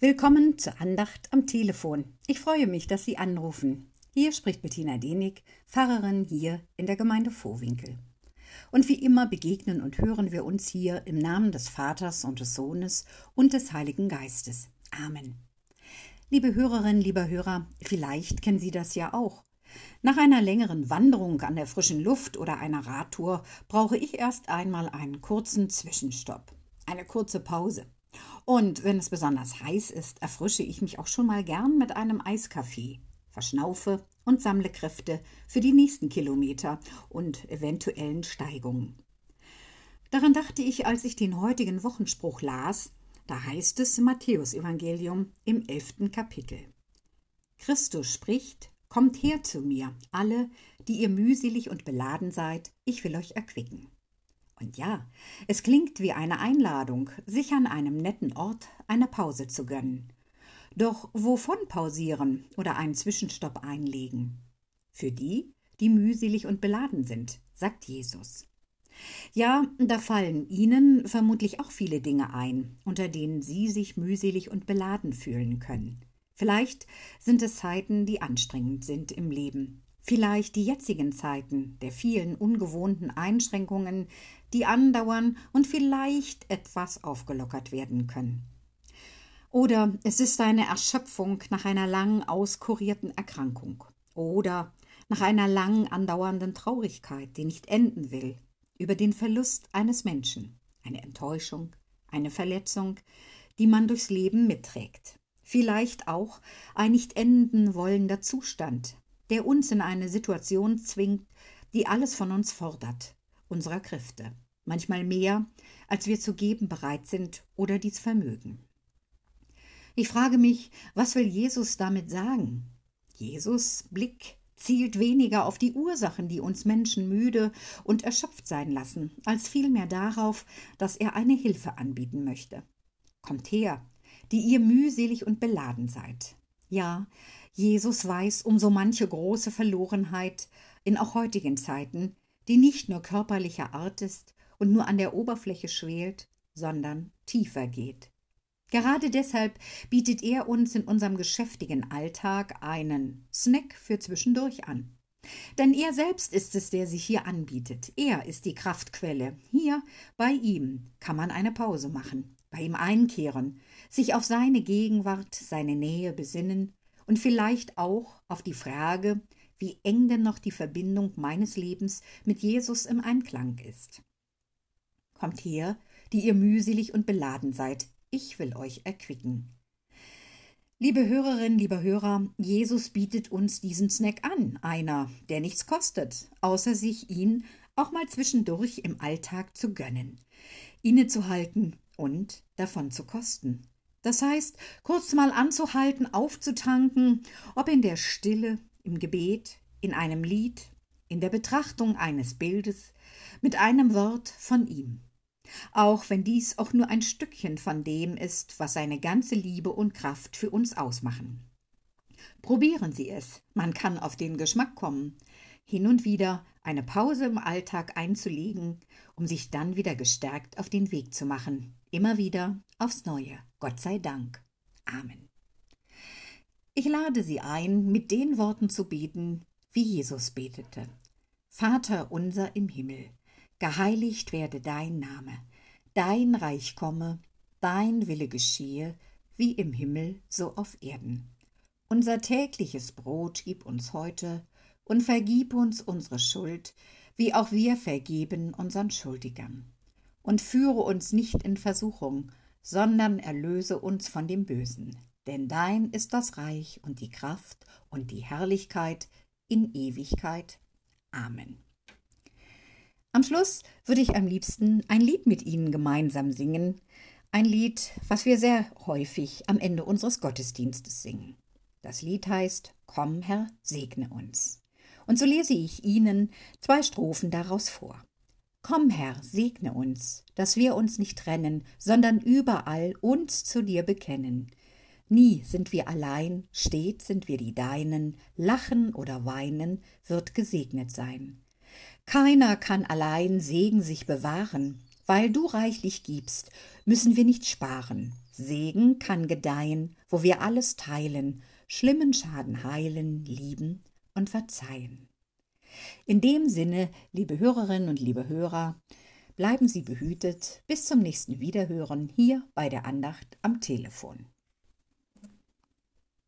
Willkommen zur Andacht am Telefon. Ich freue mich, dass Sie anrufen. Hier spricht Bettina Denig, Pfarrerin hier in der Gemeinde Vohwinkel. Und wie immer begegnen und hören wir uns hier im Namen des Vaters und des Sohnes und des Heiligen Geistes. Amen. Liebe Hörerinnen, lieber Hörer, vielleicht kennen Sie das ja auch. Nach einer längeren Wanderung an der frischen Luft oder einer Radtour brauche ich erst einmal einen kurzen Zwischenstopp, eine kurze Pause. Und wenn es besonders heiß ist, erfrische ich mich auch schon mal gern mit einem Eiskaffee, verschnaufe und sammle Kräfte für die nächsten Kilometer und eventuellen Steigungen. Daran dachte ich, als ich den heutigen Wochenspruch las, da heißt es im Matthäusevangelium im elften Kapitel. Christus spricht, Kommt her zu mir, alle, die ihr mühselig und beladen seid, ich will euch erquicken. Und ja, es klingt wie eine Einladung, sich an einem netten Ort eine Pause zu gönnen. Doch wovon pausieren oder einen Zwischenstopp einlegen? Für die, die mühselig und beladen sind, sagt Jesus. Ja, da fallen Ihnen vermutlich auch viele Dinge ein, unter denen Sie sich mühselig und beladen fühlen können. Vielleicht sind es Zeiten, die anstrengend sind im Leben. Vielleicht die jetzigen Zeiten der vielen ungewohnten Einschränkungen, die andauern und vielleicht etwas aufgelockert werden können. Oder es ist eine Erschöpfung nach einer lang auskurierten Erkrankung. Oder nach einer lang andauernden Traurigkeit, die nicht enden will, über den Verlust eines Menschen, eine Enttäuschung, eine Verletzung, die man durchs Leben mitträgt. Vielleicht auch ein nicht enden wollender Zustand, der uns in eine Situation zwingt, die alles von uns fordert, unserer Kräfte, manchmal mehr, als wir zu geben bereit sind oder dies vermögen. Ich frage mich, was will Jesus damit sagen? Jesus Blick zielt weniger auf die Ursachen, die uns Menschen müde und erschöpft sein lassen, als vielmehr darauf, dass er eine Hilfe anbieten möchte. Kommt her, die ihr mühselig und beladen seid. Ja, Jesus weiß um so manche große Verlorenheit in auch heutigen Zeiten, die nicht nur körperlicher Art ist und nur an der Oberfläche schwelt, sondern tiefer geht. Gerade deshalb bietet er uns in unserem geschäftigen Alltag einen Snack für zwischendurch an. Denn er selbst ist es, der sich hier anbietet. Er ist die Kraftquelle. Hier bei ihm kann man eine Pause machen, bei ihm einkehren, sich auf seine Gegenwart, seine Nähe besinnen und vielleicht auch auf die Frage, wie eng denn noch die Verbindung meines Lebens mit Jesus im Einklang ist. Kommt her, die ihr mühselig und beladen seid, ich will euch erquicken. Liebe Hörerinnen, lieber Hörer, Jesus bietet uns diesen Snack an, einer, der nichts kostet, außer sich ihn auch mal zwischendurch im Alltag zu gönnen, innezuhalten und davon zu kosten. Das heißt, kurz mal anzuhalten, aufzutanken, ob in der Stille, im Gebet, in einem Lied, in der Betrachtung eines Bildes, mit einem Wort von ihm auch wenn dies auch nur ein Stückchen von dem ist, was seine ganze Liebe und Kraft für uns ausmachen. Probieren Sie es, man kann auf den Geschmack kommen, hin und wieder eine Pause im Alltag einzulegen, um sich dann wieder gestärkt auf den Weg zu machen, immer wieder aufs Neue, Gott sei Dank. Amen. Ich lade Sie ein, mit den Worten zu beten, wie Jesus betete. Vater unser im Himmel, geheiligt werde dein Name, dein Reich komme, dein Wille geschehe, wie im Himmel so auf Erden. Unser tägliches Brot gib uns heute und vergib uns unsere Schuld, wie auch wir vergeben unseren Schuldigern. Und führe uns nicht in Versuchung, sondern erlöse uns von dem Bösen. Denn dein ist das Reich und die Kraft und die Herrlichkeit in Ewigkeit. Amen. Am Schluss würde ich am liebsten ein Lied mit Ihnen gemeinsam singen. Ein Lied, was wir sehr häufig am Ende unseres Gottesdienstes singen. Das Lied heißt Komm, Herr, segne uns. Und so lese ich Ihnen zwei Strophen daraus vor. Komm, Herr, segne uns, dass wir uns nicht trennen, sondern überall uns zu dir bekennen. Nie sind wir allein, stets sind wir die Deinen, lachen oder weinen wird gesegnet sein. Keiner kann allein Segen sich bewahren. Weil du reichlich gibst, müssen wir nicht sparen. Segen kann gedeihen, wo wir alles teilen, schlimmen Schaden heilen, lieben und verzeihen. In dem Sinne, liebe Hörerinnen und liebe Hörer, bleiben Sie behütet bis zum nächsten Wiederhören hier bei der Andacht am Telefon.